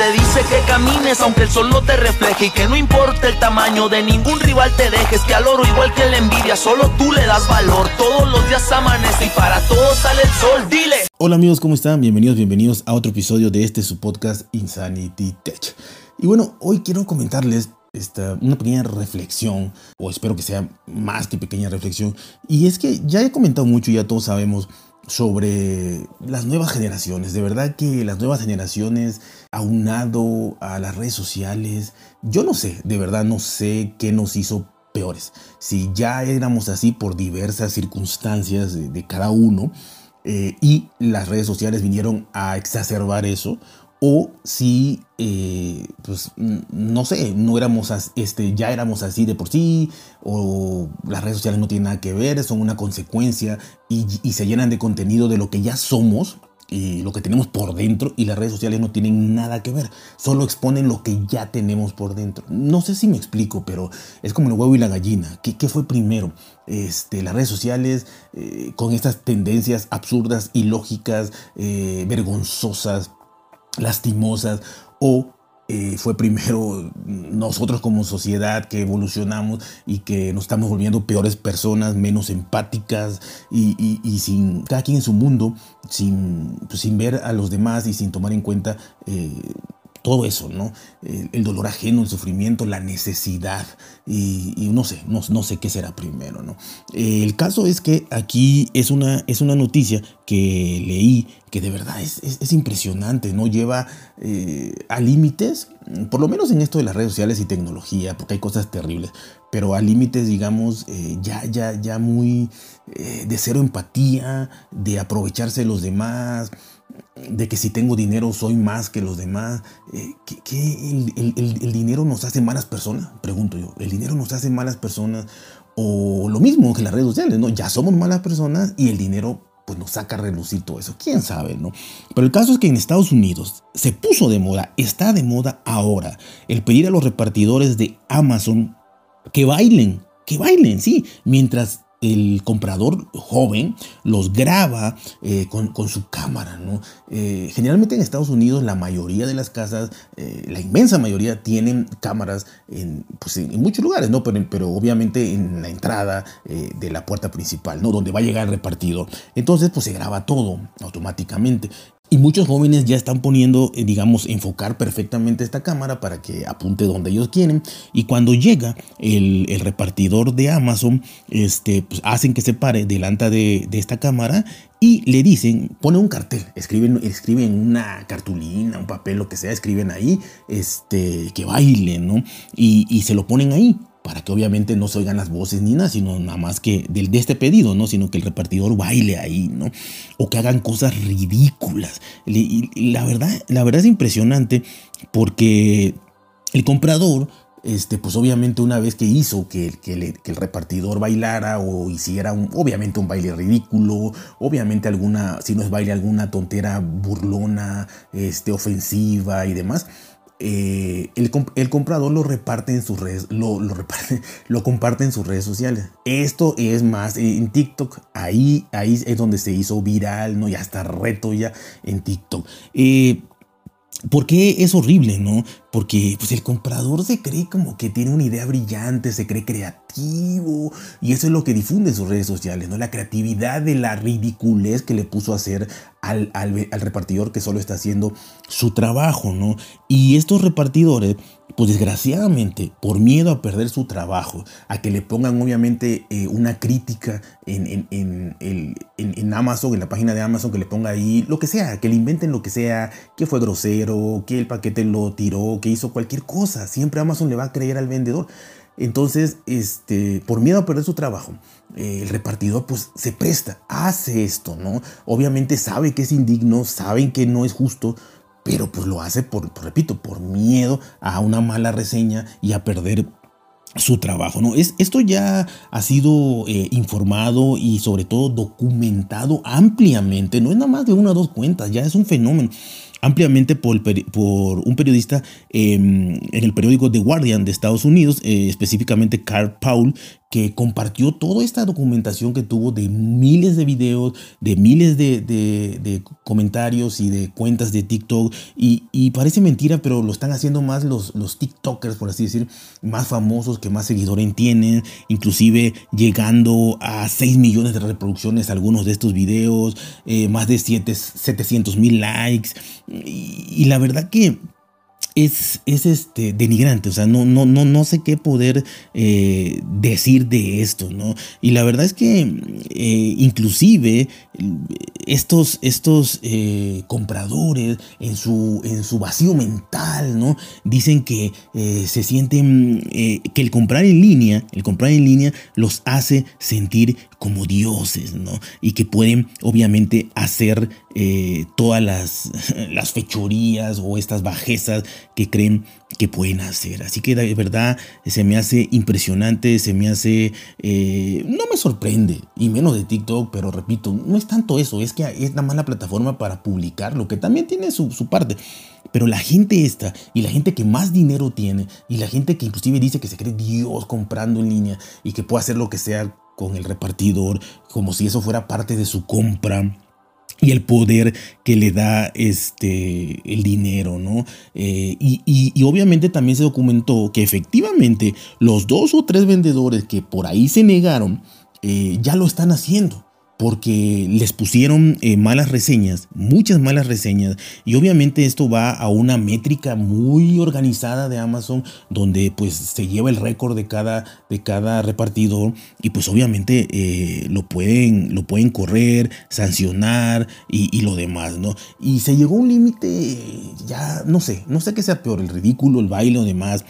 te dice que camines aunque el sol no te refleje y que no importa el tamaño de ningún rival te dejes, que al oro igual que la envidia, solo tú le das valor. Todos los días amanece y para todos sale el sol, dile. Hola amigos, ¿cómo están? Bienvenidos, bienvenidos a otro episodio de este su podcast Insanity Tech. Y bueno, hoy quiero comentarles esta, una pequeña reflexión, o espero que sea más que pequeña reflexión, y es que ya he comentado mucho, ya todos sabemos sobre las nuevas generaciones. De verdad que las nuevas generaciones, aunado a las redes sociales, yo no sé, de verdad no sé qué nos hizo peores. Si ya éramos así por diversas circunstancias de, cada uno eh, y las redes sociales vinieron a exacerbar eso, o si, eh, pues, no sé, no éramos, este, ya éramos así de por sí, o las redes sociales no tienen nada que ver, son una consecuencia y, se llenan de contenido de lo que ya somos y lo que tenemos por dentro y las redes sociales no tienen nada que ver, solo exponen lo que ya tenemos por dentro. No sé si me explico, pero es como el huevo y la gallina. ¿Qué, fue primero? Este, las redes sociales eh, con estas tendencias absurdas, ilógicas, eh, vergonzosas, lastimosas o eh, fue primero nosotros como sociedad que evolucionamos y que nos estamos volviendo peores personas, menos empáticas y, sin cada quien en su mundo, sin, pues, sin ver a los demás y sin tomar en cuenta eh, todo eso, ¿no? El, dolor ajeno, el sufrimiento, la necesidad y, no sé, no, sé qué será primero, ¿no? el caso es que aquí es una, es una noticia que leí que de verdad es, es, impresionante, ¿no? Lleva eh, a límites, por lo menos en esto de las redes sociales y tecnología, porque hay cosas terribles, pero a límites, digamos, eh, ya, ya, ya muy eh, de cero empatía, de aprovecharse de los demás, de que si tengo dinero soy más que los demás. Eh, ¿Qué, el, dinero nos hace malas personas? Pregunto yo. ¿El dinero nos hace malas personas? O lo mismo que las redes sociales, ¿no? Ya somos malas personas y el dinero pues nos saca a relucir todo eso. ¿Quién sabe, no? Pero el caso es que en Estados Unidos se puso de moda, está de moda ahora, el pedir a los repartidores de Amazon que bailen, que bailen, sí, mientras el comprador joven los graba eh, con, su cámara. ¿no? Eh, generalmente en Estados Unidos la mayoría de las casas, eh, la inmensa mayoría tienen cámaras en, pues en, muchos lugares, ¿no? pero, pero, obviamente en la entrada de la puerta principal, ¿no? donde va a llegar el repartido. Entonces pues se graba todo automáticamente. Y muchos jóvenes ya están poniendo, eh, digamos, enfocar perfectamente esta cámara para que apunte donde ellos quieren. Y cuando llega el, repartidor de Amazon, este, pues hacen que se pare delante de, esta cámara y le dicen, pone un cartel, escriben, escriben una cartulina, un papel, lo que sea, escriben ahí, este, que bailen, ¿no? Y, y se lo ponen ahí para que obviamente no se oigan las voces ni nada, sino nada más que de, este pedido, ¿no? Sino que el repartidor baile ahí, ¿no? O que hagan cosas ridículas. La, verdad, la verdad es impresionante porque el comprador, este, pues obviamente una vez que hizo que, que, el repartidor bailara o hiciera un, obviamente un baile ridículo, obviamente alguna, si no es baile, alguna tontera burlona, este, ofensiva y demás, eh, el, comprador lo reparte en sus redes, lo, reparte, lo comparte en sus redes sociales. Esto es más en TikTok, ahí, ahí es donde se hizo viral, ¿no? Ya está reto ya en TikTok. Eh, ¿Por qué es horrible, no? Porque pues, el comprador se cree como que tiene una idea brillante, se cree creativo, y eso es lo que difunde en sus redes sociales, ¿no? La creatividad de la ridiculez que le puso a hacer al, al, al repartidor que solo está haciendo su trabajo, ¿no? Y estos repartidores pues desgraciadamente, por miedo a perder su trabajo, a que le pongan obviamente eh, una crítica en, en, en, Amazon, en la página de Amazon, que le ponga ahí lo que sea, que le inventen lo que sea, que fue grosero, que el paquete lo tiró, que hizo cualquier cosa. Siempre Amazon le va a creer al vendedor. Entonces, este, por miedo a perder su trabajo, eh, el repartidor pues se presta, hace esto, ¿no? Obviamente sabe que es indigno, saben que no es justo, pero pues lo hace por, repito, por miedo a una mala reseña y a perder su trabajo, ¿no? Es, esto ya ha sido eh, informado y sobre todo documentado ampliamente, no es nada más de una o dos cuentas, ya es un fenómeno. ampliamente por, por un periodista em, en el periódico The Guardian de Estados Unidos, eh, específicamente Carl Paul, que compartió toda esta documentación que tuvo de miles de videos, de miles de, comentarios y de cuentas de TikTok. Y, parece mentira, pero lo están haciendo más los, los TikTokers, por así decir, más famosos, que más seguidores tienen, inclusive llegando a 6 millones de reproducciones algunos de estos videos, eh, más de 700 mil likes. y la verdad que es, es este, denigrante, o sea, no, no, no, no sé qué poder eh, decir de esto, ¿no? Y la verdad es que eh, inclusive estos, estos eh, compradores en su, en su vacío mental, ¿no? Dicen que se sienten, que el comprar en línea, el comprar en línea los hace sentir como dioses, ¿no? Y que pueden obviamente hacer todas las, las fechorías o estas bajezas que creen que pueden hacer. Así que de verdad se me hace impresionante, se me hace... Eh, no me sorprende, y menos de TikTok, pero repito, no es tanto eso, es que es nada más la plataforma para publicarlo, que también tiene su, su parte. Pero la gente esta y la gente que más dinero tiene y la gente que inclusive dice que se cree Dios comprando en línea y que puede hacer lo que sea con el repartidor, como si eso fuera parte de su compra y el poder que le da este, el dinero, ¿no? Eh, y, obviamente también se documentó que efectivamente los dos o tres vendedores que por ahí se negaron eh, ya lo están haciendo porque les pusieron eh, malas reseñas, muchas malas reseñas, y obviamente esto va a una métrica muy organizada de Amazon, donde pues se lleva el récord de cada, de cada repartidor, y pues obviamente eh, lo, pueden, lo pueden correr, sancionar y, lo demás, ¿no? Y se llegó a un límite, ya no sé, no sé qué sea peor, el ridículo, el baile o demás.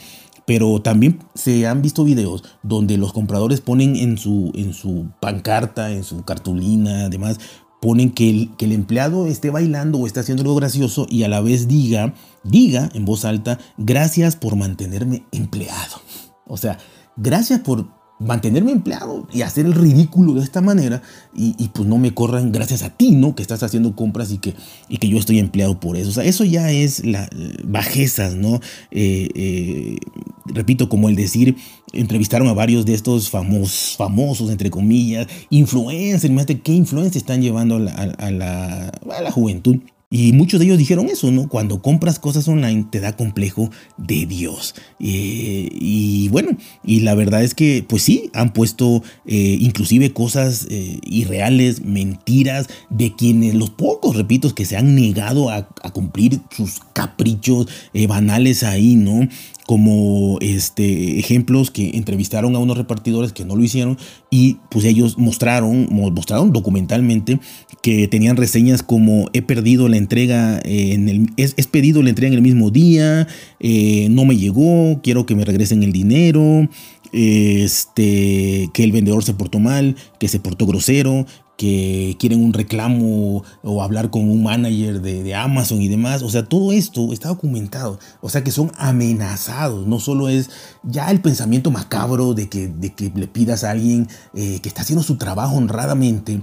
Pero también se han visto videos donde los compradores ponen en su, en su pancarta, en su cartulina, además, ponen que el, que el empleado esté bailando o esté haciendo algo gracioso y a la vez diga, diga en voz alta, gracias por mantenerme empleado. O sea, gracias por mantenerme empleado y hacer el ridículo de esta manera y, pues no me corran gracias a ti, ¿no? Que estás haciendo compras y que, y que yo estoy empleado por eso. O sea, eso ya es la bajezas, ¿no? Eh, eh, repito, como el decir, entrevistaron a varios de estos famosos, famosos entre comillas, influencers, imagínate qué influencia están llevando a la, a la juventud y muchos de ellos dijeron eso, ¿no? Cuando compras cosas online te da complejo de Dios. Eh, y bueno, y la verdad es que, pues sí, han puesto eh, inclusive cosas eh, irreales, mentiras de quienes, los pocos, repito, que se han negado a, a cumplir sus caprichos banales ahí, ¿no? Como este, ejemplos que entrevistaron a unos repartidores que no lo hicieron y pues ellos mostraron, mostraron documentalmente que tenían reseñas como he perdido la entrega, en el, es, pedido la entrega en el mismo día, eh, no me llegó, quiero que me regresen el dinero, este, que el vendedor se portó mal, que se portó grosero, que quieren un reclamo o hablar con un manager de, Amazon y demás. O sea, todo esto está documentado. O sea, que son amenazados. No solo es ya el pensamiento macabro de que, de que le pidas a alguien eh, que está haciendo su trabajo honradamente.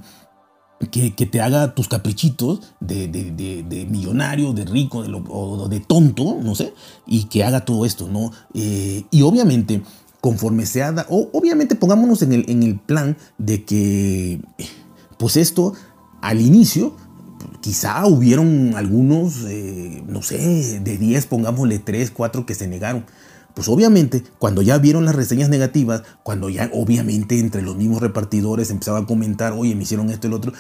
Que, te haga tus caprichitos de, de, millonario, de rico de o de tonto, no sé, y que haga todo esto, ¿no? Eh, y obviamente, conforme se haga, o obviamente pongámonos en el, en el plan de que pues esto, al inicio, quizá hubieron algunos, eh, no sé, de 10, pongámosle 3, 4 que se negaron. Pues obviamente, cuando ya vieron las reseñas negativas, cuando ya obviamente entre los mismos repartidores empezaban a comentar, oye, me hicieron esto y lo otro,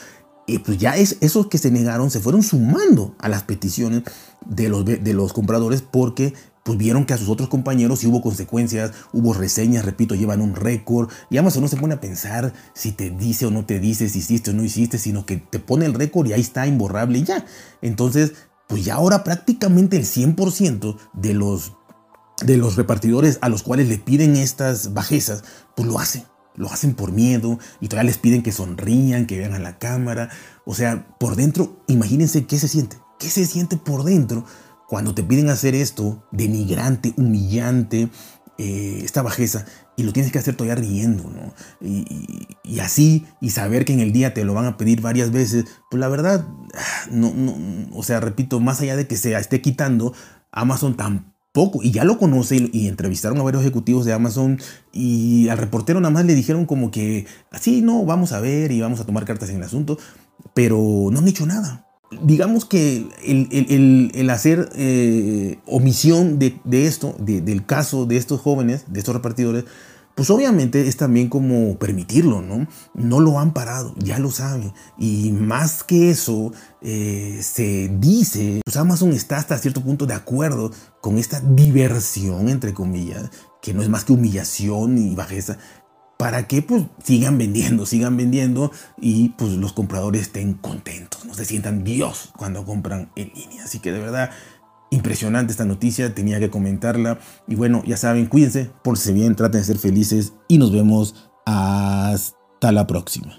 y pues ya es, esos que se negaron se fueron sumando a las peticiones de los compradores porque pues vieron que a sus otros compañeros sí hubo consecuencias, hubo reseñas, repito, llevan un récord. Y Amazon no se pone a pensar si te dice o no te dice, si hiciste o no hiciste, sino que te pone el récord y ahí está imborrable y ya. Entonces, pues ya ahora prácticamente el 100% de los, de los repartidores a los cuales le piden estas bajezas, pues lo hacen. Lo hacen por miedo y todavía les piden que sonrían, que vean a la cámara. O sea, por dentro, imagínense qué se siente. ¿Qué se siente por dentro cuando te piden hacer esto, denigrante, humillante, eh, esta bajeza y lo tienes que hacer todavía riendo, ¿no? Y, así, y saber que en el día te lo van a pedir varias veces, pues la verdad, no, no, o sea, repito, más allá de que se esté quitando, Amazon tampoco, y ya lo conoce y, entrevistaron a varios ejecutivos de Amazon y al reportero nada más le dijeron como que, así, no, vamos a ver y vamos a tomar cartas en el asunto, pero no han dicho nada digamos que el, hacer eh, omisión de, esto, del caso de estos jóvenes, de estos repartidores, pues obviamente es también como permitirlo, ¿no? No lo han parado, ya lo saben. Y más que eso, eh, se dice, pues Amazon está hasta cierto punto de acuerdo con esta diversión, entre comillas, que no es más que humillación y bajeza, para que pues sigan vendiendo, sigan vendiendo y pues los compradores estén contentos, no se sientan Dios cuando compran en línea. Así que de verdad, impresionante esta noticia, tenía que comentarla. Y bueno, ya saben, cuídense, pórtense bien, traten de ser felices y nos vemos hasta la próxima.